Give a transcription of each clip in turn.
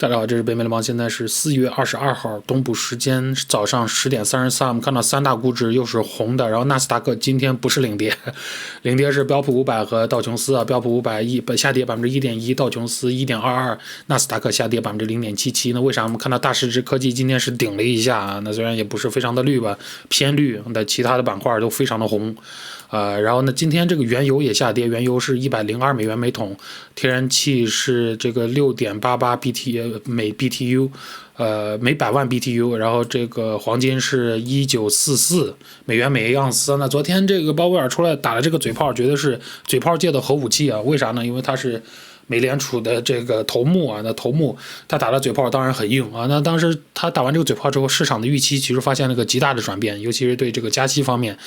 大家好，这是北美联邦，现在是四月二十二号东部时间早上十点三十三。我们看到三大股指又是红的，然后纳斯达克今天不是领跌，领跌是标普五百和道琼斯啊。标普五百一下跌百分之一点一，道琼斯一点二二，纳斯达克下跌百分之零点七七。那为啥我们看到大市值科技今天是顶了一下啊？那虽然也不是非常的绿吧，偏绿，那其他的板块都非常的红。呃，然后呢，今天这个原油也下跌，原油是一百零二美元每桶，天然气是这个六点八八 BT 每 BTU，呃，每百万 BTU，然后这个黄金是一九四四美元每盎司。那昨天这个鲍威尔出来打了这个嘴炮，绝对是嘴炮界的核武器啊！为啥呢？因为他是。美联储的这个头目啊，那头目他打的嘴炮当然很硬啊。那当时他打完这个嘴炮之后，市场的预期其实发现了个极大的转变，尤其是对这个加息方面，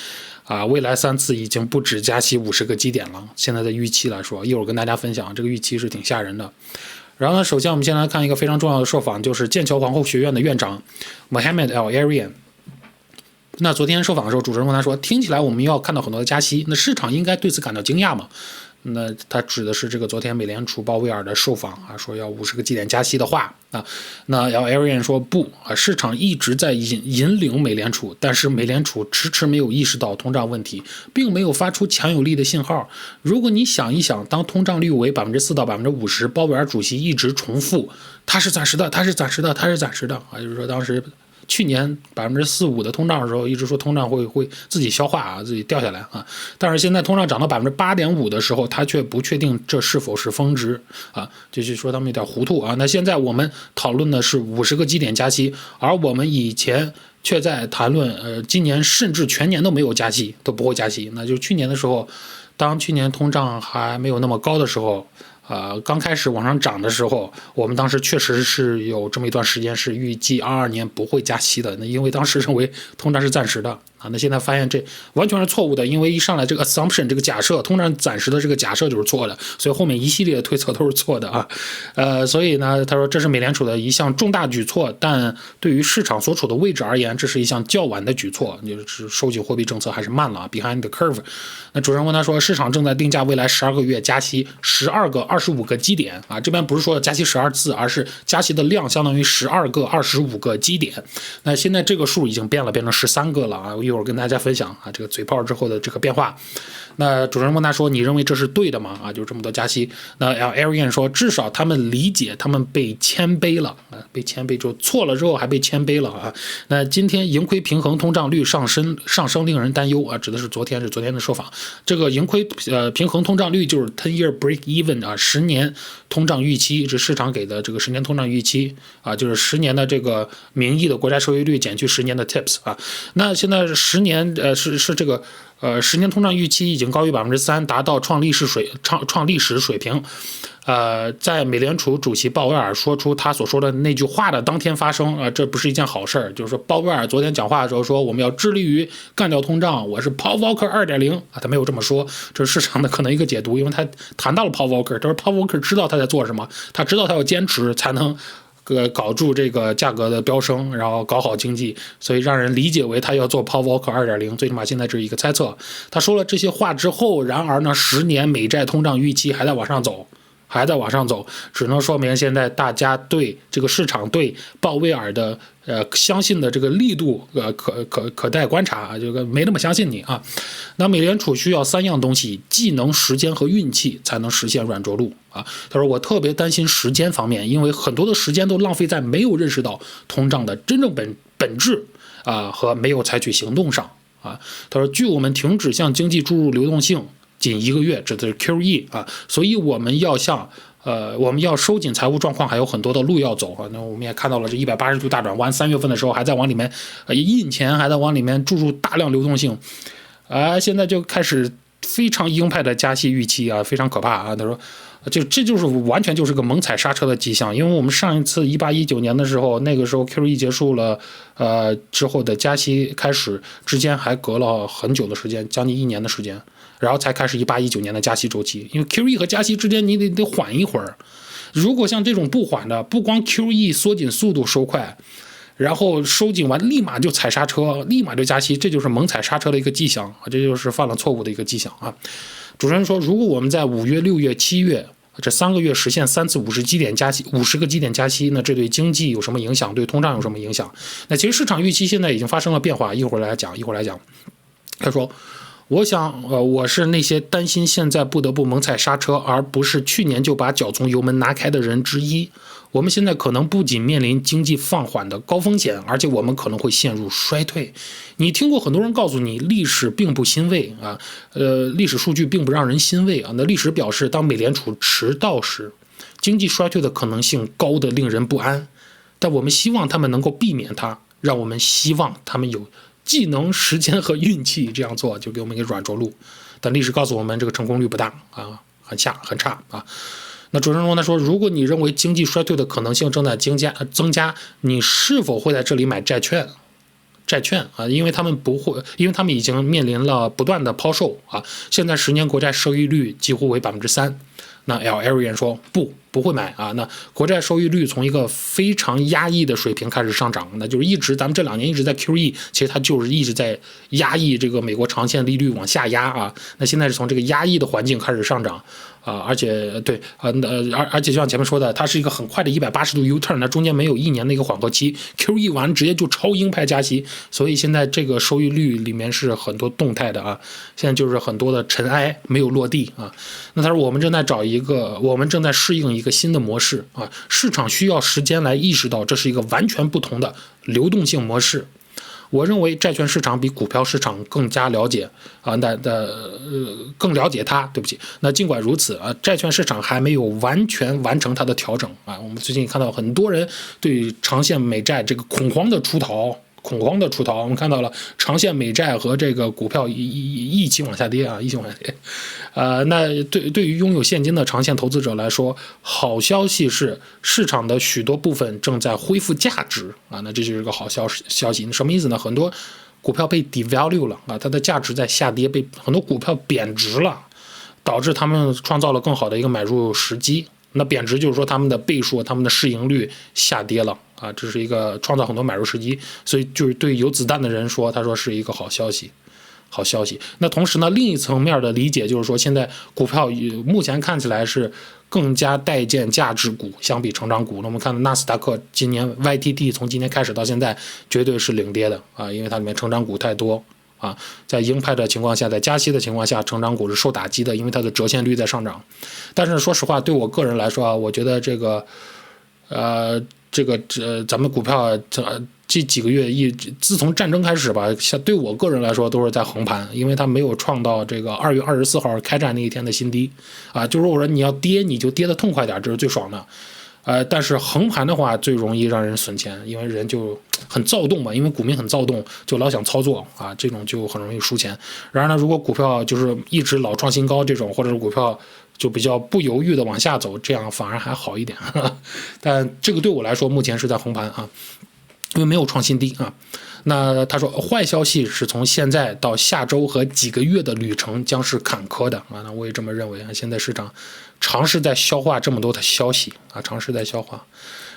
啊，未来三次已经不止加息五十个基点了。现在的预期来说，一会儿跟大家分享，这个预期是挺吓人的。然后呢，首先我们先来看一个非常重要的受访，就是剑桥皇后学院的院长 Mohammed Al Arian。那昨天受访的时候，主持人问他说：“听起来我们要看到很多的加息，那市场应该对此感到惊讶吗？”那他指的是这个昨天美联储鲍威尔的受访啊，说要五十个基点加息的话啊，那 L Arian 说不啊，市场一直在引引领美联储，但是美联储迟迟没有意识到通胀问题，并没有发出强有力的信号。如果你想一想，当通胀率为百分之四到百分之五十，鲍威尔主席一直重复，它是暂时的，它是暂时的，它是暂时的啊，就是说当时。去年百分之四五的通胀的时候，一直说通胀会会自己消化啊，自己掉下来啊。但是现在通胀涨到百分之八点五的时候，他却不确定这是否是峰值啊，就是说他们有点糊涂啊。那现在我们讨论的是五十个基点加息，而我们以前却在谈论，呃，今年甚至全年都没有加息，都不会加息。那就是去年的时候，当去年通胀还没有那么高的时候。呃，刚开始往上涨的时候，我们当时确实是有这么一段时间是预计二二年不会加息的。那因为当时认为通胀是暂时的啊，那现在发现这完全是错误的。因为一上来这个 assumption 这个假设，通常暂时的这个假设就是错的，所以后面一系列的推测都是错的啊。呃，所以呢，他说这是美联储的一项重大举措，但对于市场所处的位置而言，这是一项较晚的举措，就是收紧货币政策还是慢了，behind the curve。那主任问他说，市场正在定价未来十二个月加息十二个。二十五个基点啊，这边不是说加息十二次，而是加息的量相当于十二个二十五个基点。那现在这个数已经变了，变成十三个了啊！一会儿跟大家分享啊，这个嘴炮之后的这个变化。那主持人问他说：“你认为这是对的吗？”啊，就这么多加息。那 L Arian 说：“至少他们理解，他们被谦卑了啊，被谦卑就错了之后还被谦卑了啊。”那今天盈亏平衡通胀率上升上升令人担忧啊，指的是昨天是昨天的说法。这个盈亏呃平衡通胀率就是 ten year break even 啊，十年通胀预期是市场给的这个十年通胀预期啊，就是十年的这个名义的国债收益率减去十年的 tips 啊。那现在是十年呃是是这个。呃，十年通胀预期已经高于百分之三，达到创历史水创创历史水平。呃，在美联储主席鲍威尔说出他所说的那句话的当天发生，啊，这不是一件好事儿。就是说，鲍威尔昨天讲话的时候说，我们要致力于干掉通胀，我是 Paul Volcker 二点零啊，他没有这么说，这是市场的可能一个解读，因为他谈到了 Paul Volcker，他说 Paul Volcker 知道他在做什么，他知道他要坚持才能。呃，搞住这个价格的飙升，然后搞好经济，所以让人理解为他要做 Paul Volcker 二点零，最起码现在这是一个猜测。他说了这些话之后，然而呢，十年美债通胀预期还在往上走。还在往上走，只能说明现在大家对这个市场对鲍威尔的呃相信的这个力度呃可可可待观察啊，这个没那么相信你啊。那美联储需要三样东西：技能、时间和运气，才能实现软着陆啊。他说我特别担心时间方面，因为很多的时间都浪费在没有认识到通胀的真正本本质啊和没有采取行动上啊。他说据我们停止向经济注入流动性。仅一个月，指的是 QE 啊，所以我们要向呃，我们要收紧财务状况，还有很多的路要走啊。那我们也看到了这一百八十度大转弯，三月份的时候还在往里面印钱，还在往里面注入大量流动性，啊，现在就开始非常鹰派的加息预期啊，非常可怕啊。他说，就这就是完全就是个猛踩刹车的迹象，因为我们上一次一八一九年的时候，那个时候 QE 结束了，呃之后的加息开始之间还隔了很久的时间，将近一年的时间。然后才开始一八一九年的加息周期，因为 QE 和加息之间你得得缓一会儿。如果像这种不缓的，不光 QE 缩紧速度收快，然后收紧完立马就踩刹车，立马就加息，这就是猛踩刹车的一个迹象啊，这就是犯了错误的一个迹象啊。主持人说，如果我们在五月、六月、七月这三个月实现三次五十基点加息，五十个基点加息，那这对经济有什么影响？对通胀有什么影响？那其实市场预期现在已经发生了变化，一会儿来讲，一会儿来讲。他说。我想，呃，我是那些担心现在不得不猛踩刹车，而不是去年就把脚从油门拿开的人之一。我们现在可能不仅面临经济放缓的高风险，而且我们可能会陷入衰退。你听过很多人告诉你，历史并不欣慰啊，呃，历史数据并不让人欣慰啊。那历史表示，当美联储迟到时，经济衰退的可能性高得令人不安。但我们希望他们能够避免它，让我们希望他们有。技能、时间和运气这样做，就给我们一个软着陆。但历史告诉我们，这个成功率不大啊，很下很差啊。那主持人他说，如果你认为经济衰退的可能性正在增加增加，你是否会在这里买债券？债券啊，因为他们不会，因为他们已经面临了不断的抛售啊。现在十年国债收益率几乎为百分之三。那 L Arian 说不。不会买啊！那国债收益率从一个非常压抑的水平开始上涨，那就是一直咱们这两年一直在 QE，其实它就是一直在压抑这个美国长线利率往下压啊。那现在是从这个压抑的环境开始上涨啊，而且对呃呃而而且就像前面说的，它是一个很快的一百八十度 U turn，那中间没有一年的一个缓和期，QE 完直接就超鹰派加息，所以现在这个收益率里面是很多动态的啊。现在就是很多的尘埃没有落地啊。那他说我们正在找一个，我们正在适应一。一个新的模式啊，市场需要时间来意识到这是一个完全不同的流动性模式。我认为债券市场比股票市场更加了解啊，那的呃更了解它。对不起，那尽管如此啊，债券市场还没有完全完成它的调整啊。我们最近看到很多人对长线美债这个恐慌的出逃。恐慌的出逃，我们看到了长线美债和这个股票一一一起往下跌啊，一起往下跌。呃，那对对于拥有现金的长线投资者来说，好消息是市场的许多部分正在恢复价值啊，那这就是个好消息消息。什么意思呢？很多股票被 devalue 了啊，它的价值在下跌，被很多股票贬值了，导致他们创造了更好的一个买入时机。那贬值就是说他们的倍数、他们的市盈率下跌了啊，这是一个创造很多买入时机，所以就是对有子弹的人说，他说是一个好消息，好消息。那同时呢，另一层面的理解就是说，现在股票目前看起来是更加待见价值股，相比成长股。那我们看纳斯达克今年 YTD 从今年开始到现在绝对是领跌的啊，因为它里面成长股太多。啊，在鹰派的情况下，在加息的情况下，成长股是受打击的，因为它的折现率在上涨。但是说实话，对我个人来说啊，我觉得这个，呃，这个这咱们股票这这几个月一自从战争开始吧，像对我个人来说都是在横盘，因为它没有创到这个二月二十四号开战那一天的新低啊。就是我说你要跌，你就跌得痛快点，这是最爽的。呃，但是横盘的话最容易让人损钱，因为人就很躁动嘛，因为股民很躁动，就老想操作啊，这种就很容易输钱。然而呢，如果股票就是一直老创新高这种，或者是股票就比较不犹豫的往下走，这样反而还好一点。但这个对我来说，目前是在横盘啊，因为没有创新低啊。那他说，坏消息是从现在到下周和几个月的旅程将是坎坷的啊。那我也这么认为啊。现在市场尝试在消化这么多的消息啊，尝试在消化。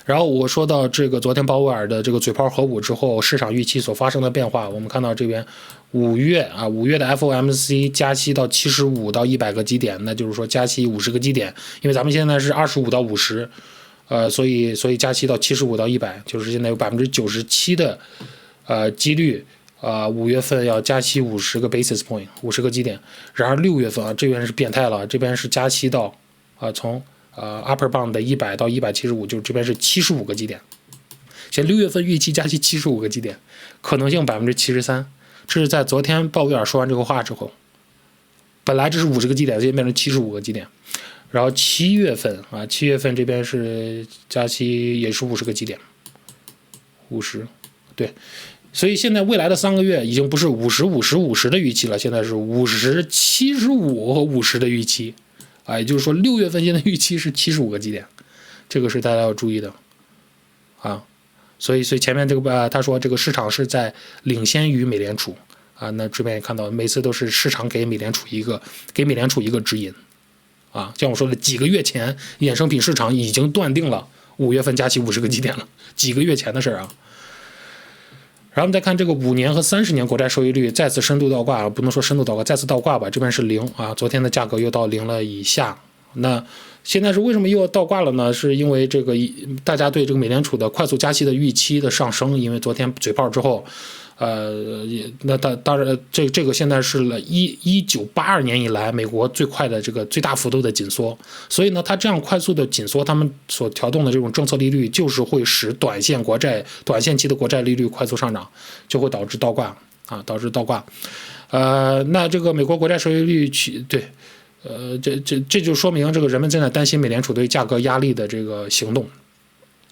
然后我说到这个昨天鲍威尔的这个嘴炮核武之后，市场预期所发生的变化，我们看到这边五月啊，五月的 FOMC 加息到七十五到一百个基点，那就是说加息五十个基点，因为咱们现在是二十五到五十，呃，所以所以加息到七十五到一百，就是现在有百分之九十七的。呃，几率啊，五月份要加息五十个 basis point，五十个基点。然而六月份啊，这边是变态了，这边是加息到啊，从呃 upper bound 的一百到一百七十五，就这边是七十五个基点。现六月份预期加息七十五个基点，可能性百分之七十三。这是在昨天鲍威尔说完这个话之后，本来这是五十个基点，现在变成七十五个基点。然后七月份啊，七月份这边是加息也是五十个基点，五十，对。所以现在未来的三个月已经不是五十五十五十的预期了，现在是五十七十五和五十的预期，啊，也就是说六月份现在预期是七十五个基点，这个是大家要注意的，啊，所以所以前面这个呃他说这个市场是在领先于美联储。啊，那这边也看到每次都是市场给美联储一个给美联储一个指引，啊，像我说的几个月前衍生品市场已经断定了五月份加息五十个基点了，几个月前的事儿啊。然后我们再看这个五年和三十年国债收益率再次深度倒挂，不能说深度倒挂，再次倒挂吧。这边是零啊，昨天的价格又到零了以下。那现在是为什么又要倒挂了呢？是因为这个大家对这个美联储的快速加息的预期的上升，因为昨天嘴炮之后，呃，那当当然这这个现在是了一一九八二年以来美国最快的这个最大幅度的紧缩，所以呢，它这样快速的紧缩，他们所调动的这种政策利率，就是会使短线国债、短线期的国债利率快速上涨，就会导致倒挂啊，导致倒挂。呃，那这个美国国债收益率去对。呃，这这这就说明这个人们正在担心美联储对价格压力的这个行动。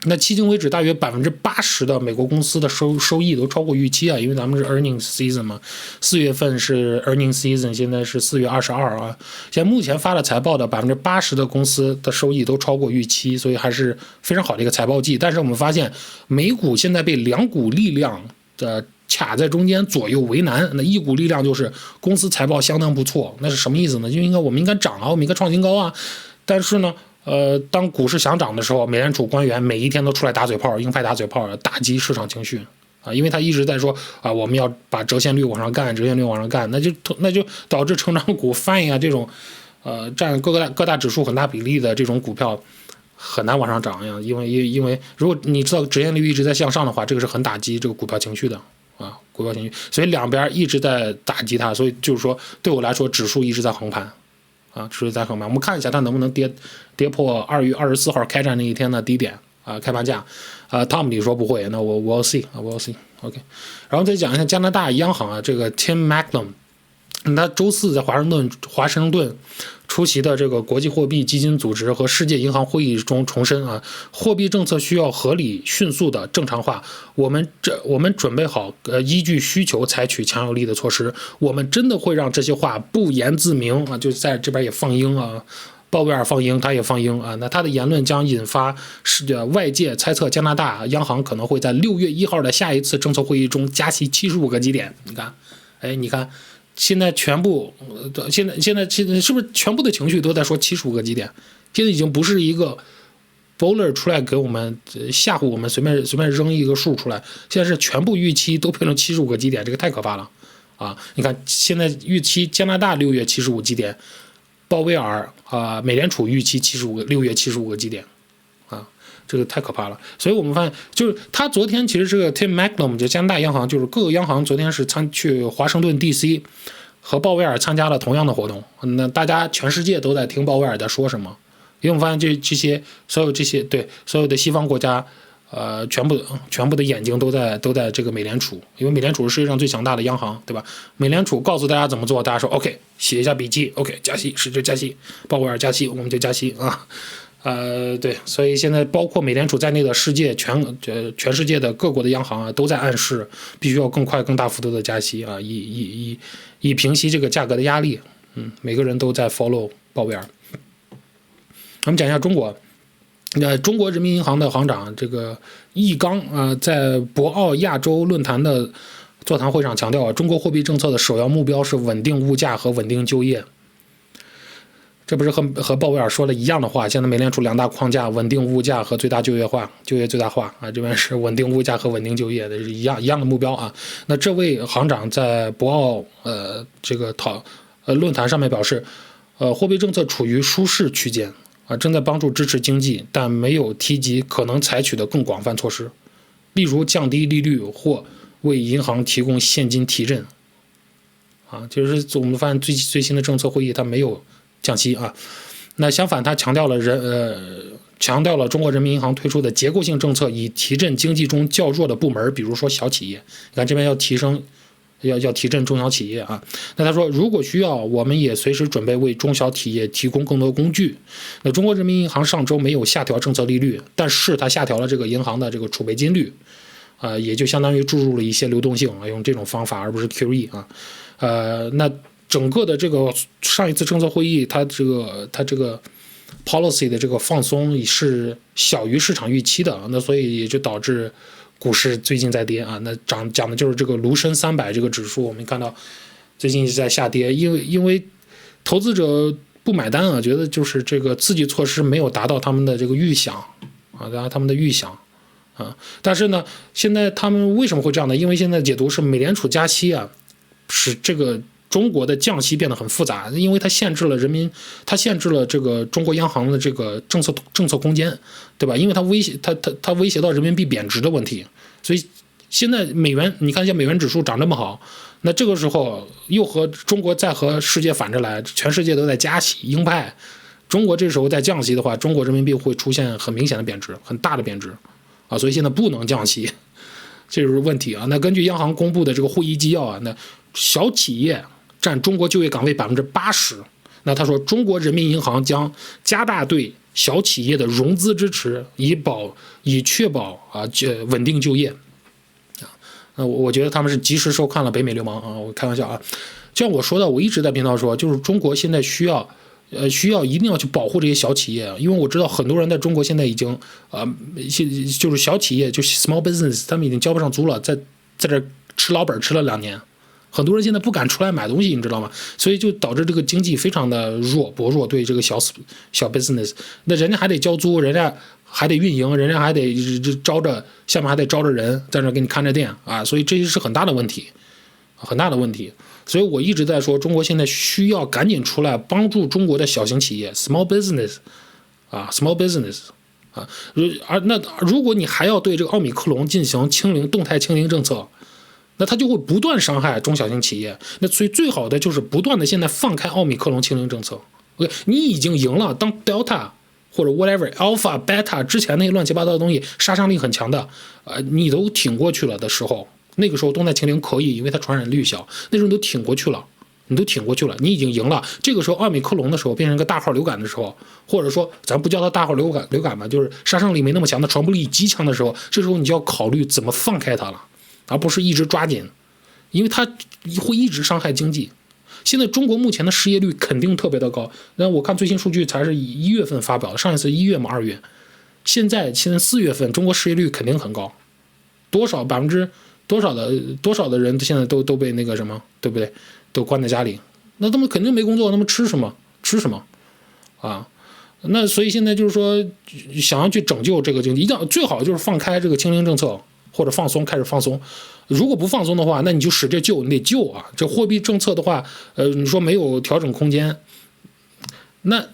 那迄今为止，大约百分之八十的美国公司的收收益都超过预期啊，因为咱们是 earning season 嘛，四月份是 earning season，现在是四月二十二啊。现在目前发了财报的百分之八十的公司的收益都超过预期，所以还是非常好的一个财报季。但是我们发现，美股现在被两股力量的。卡在中间，左右为难。那一股力量就是公司财报相当不错，那是什么意思呢？就应该我们应该涨啊，我们应该创新高啊。但是呢，呃，当股市想涨的时候，美联储官员每一天都出来打嘴炮，鹰派打嘴炮，打击市场情绪啊。因为他一直在说啊，我们要把折现率往上干，折现率往上干，那就 那就导致成长股翻译啊这种，呃，占各个大各大指数很大比例的这种股票很难往上涨呀。因为因因为如果你知道折现率一直在向上的话，这个是很打击这个股票情绪的。啊，股票情绪，所以两边一直在打击它，所以就是说，对我来说，指数一直在横盘，啊，持续在横盘。我们看一下它能不能跌跌破二月二十四号开战那一天的低点啊，开盘价。啊，Tom 你说不会，那我我 see 啊，我 see，OK。然后再讲一下加拿大央行啊，这个 Tim m a c l e m。他周四在华盛顿华盛顿出席的这个国际货币基金组织和世界银行会议中重申啊，货币政策需要合理、迅速的正常化。我们这我们准备好呃依据需求采取强有力的措施。我们真的会让这些话不言自明啊，就在这边也放鹰啊，鲍威尔放鹰，他也放鹰啊。那他的言论将引发世界外界猜测加拿大央行可能会在六月一号的下一次政策会议中加息七十五个基点。你看，哎，你看。现在全部，现在现在现在是不是全部的情绪都在说七十五个基点？现在已经不是一个 bowler 出来给我们吓唬我们，随便随便扔一个数出来。现在是全部预期都变成七十五个基点，这个太可怕了啊！你看现在预期加拿大六月七十五基点，鲍威尔啊，美联储预期七十五个六月七十五个基点。这个太可怕了，所以我们发现，就是他昨天其实这个 Tim Macklem 就加拿大央行，就是各个央行昨天是参去华盛顿 D.C. 和鲍威尔参加了同样的活动。那大家全世界都在听鲍威尔在说什么，因为我们发现这这些所有这些对所有的西方国家，呃，全部全部的眼睛都在都在这个美联储，因为美联储是世界上最强大的央行，对吧？美联储告诉大家怎么做，大家说 OK，写一下笔记，OK，加息，使劲加息，鲍威尔加息，我们就加息啊。呃，对，所以现在包括美联储在内的世界全呃全世界的各国的央行啊，都在暗示必须要更快、更大幅度的加息啊，以以以以平息这个价格的压力。嗯，每个人都在 follow 鲍威尔。我们讲一下中国，那中国人民银行的行长这个易纲啊，在博鳌亚洲论坛的座谈会上强调啊，中国货币政策的首要目标是稳定物价和稳定就业。这不是和和鲍威尔说的一样的话？现在美联储两大框架：稳定物价和最大就业化、就业最大化啊。这边是稳定物价和稳定就业的是一样一样的目标啊。那这位行长在博鳌呃这个讨呃论坛上面表示，呃货币政策处于舒适区间啊，正在帮助支持经济，但没有提及可能采取的更广泛措施，例如降低利率或为银行提供现金提振啊。就是我们发现最最新的政策会议他没有。降息啊，那相反，他强调了人呃，强调了中国人民银行推出的结构性政策，以提振经济中较弱的部门，比如说小企业。你看这边要提升，要要提振中小企业啊。那他说，如果需要，我们也随时准备为中小企业提供更多工具。那中国人民银行上周没有下调政策利率，但是它下调了这个银行的这个储备金率，啊，也就相当于注入了一些流动性啊，用这种方法，而不是 QE 啊，呃，那。整个的这个上一次政策会议，它这个它这个 policy 的这个放松也是小于市场预期的，那所以也就导致股市最近在跌啊。那涨讲的就是这个沪深三百这个指数，我们看到最近一直在下跌，因为因为投资者不买单啊，觉得就是这个刺激措施没有达到他们的这个预想啊，达到他们的预想啊。但是呢，现在他们为什么会这样呢？因为现在解读是美联储加息啊，使这个。中国的降息变得很复杂，因为它限制了人民，它限制了这个中国央行的这个政策政策空间，对吧？因为它威胁它它它威胁到人民币贬值的问题，所以现在美元，你看一下美元指数涨这么好，那这个时候又和中国再和世界反着来，全世界都在加息鹰派，中国这时候在降息的话，中国人民币会出现很明显的贬值，很大的贬值，啊，所以现在不能降息，这就是问题啊。那根据央行公布的这个会议纪要啊，那小企业。占中国就业岗位百分之八十，那他说，中国人民银行将加大对小企业的融资支持，以保以确保啊就稳定就业，啊，那我我觉得他们是及时收看了北美流氓啊，我开玩笑啊，像我说的，我一直在频道说，就是中国现在需要，呃，需要一定要去保护这些小企业，因为我知道很多人在中国现在已经啊，现就是小企业就 small business，他们已经交不上租了，在在这吃老本吃了两年。很多人现在不敢出来买东西，你知道吗？所以就导致这个经济非常的弱薄弱，对这个小小 business，那人家还得交租，人家还得运营，人家还得招着下面还得招着人在那给你看着店啊，所以这些是很大的问题，很大的问题。所以我一直在说，中国现在需要赶紧出来帮助中国的小型企业 small business 啊 small business 啊，如而那如果你还要对这个奥米克戎进行清零动态清零政策。那它就会不断伤害中小型企业。那所以最好的就是不断的现在放开奥密克戎清零政策。OK，你已经赢了。当 Delta 或者 whatever Alpha、Beta 之前那些乱七八糟的东西杀伤力很强的，呃，你都挺过去了的时候，那个时候动态清零可以，因为它传染率小。那时候你都挺过去了，你都挺过去了，你已经赢了。这个时候奥密克戎的时候变成一个大号流感的时候，或者说咱不叫它大号流感流感吧，就是杀伤力没那么强的，传播力极强的时候，这时候你就要考虑怎么放开它了。而不是一直抓紧，因为它会一直伤害经济。现在中国目前的失业率肯定特别的高。那我看最新数据才是一月份发表的，上一次一月嘛，二月。现在现在四月份，中国失业率肯定很高，多少百分之多少的多少的人现在都都被那个什么，对不对？都关在家里，那他们肯定没工作，他们吃什么？吃什么？啊？那所以现在就是说，想要去拯救这个经济，一定要最好就是放开这个清零政策。或者放松，开始放松。如果不放松的话，那你就使劲救，你得救啊！这货币政策的话，呃，你说没有调整空间。那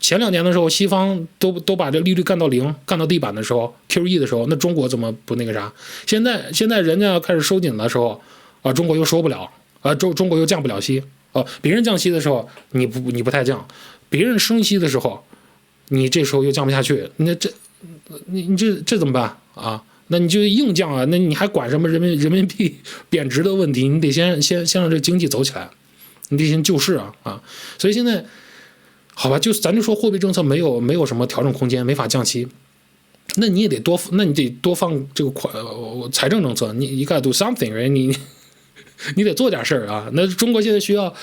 前两年的时候，西方都都把这利率干到零，干到地板的时候，QE 的时候，那中国怎么不那个啥？现在现在人家要开始收紧的时候，啊，中国又收不了，啊，中中国又降不了息，哦，别人降息的时候，你不你不太降，别人升息的时候，你这时候又降不下去，那这你你这这怎么办啊？那你就硬降啊？那你还管什么人民人民币贬值的问题？你得先先先让这经济走起来，你得先救市啊啊！所以现在，好吧，就咱就说货币政策没有没有什么调整空间，没法降息，那你也得多，那你得多放这个款财政政策，你你 gotta do something，你你得做点事儿啊！那中国现在需要。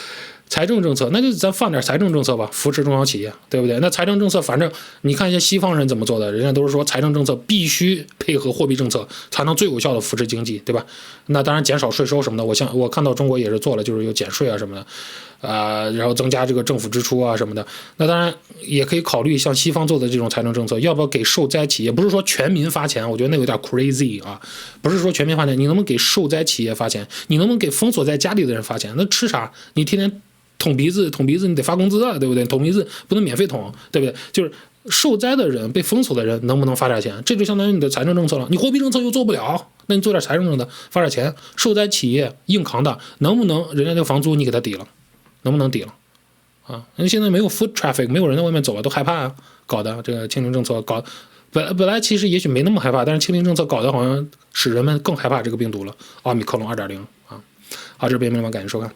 财政政策，那就咱放点财政政策吧，扶持中小企业，对不对？那财政政策，反正你看一些西方人怎么做的，人家都是说财政政策必须配合货币政策，才能最有效的扶持经济，对吧？那当然减少税收什么的，我像我看到中国也是做了，就是有减税啊什么的，啊，然后增加这个政府支出啊什么的。那当然也可以考虑像西方做的这种财政政策，要不要给受灾企业？不是说全民发钱，我觉得那有点 crazy 啊，不是说全民发钱，你能不能给受灾企业发钱？你能不能给封锁在家里的人发钱？那吃啥？你天天。捅鼻子，捅鼻子，你得发工资啊，对不对？捅鼻子不能免费捅，对不对？就是受灾的人、被封锁的人，能不能发点钱？这就相当于你的财政政策了。你货币政策又做不了，那你做点财政政策，发点钱。受灾企业硬扛的，能不能人家那房租你给他抵了？能不能抵了？啊，因为现在没有 foot traffic，没有人在外面走了，都害怕啊搞的这个清零政策搞，本本来其实也许没那么害怕，但是清零政策搞得好像使人们更害怕这个病毒了。奥密克戎二点零啊，好，这是北美流感谢收看。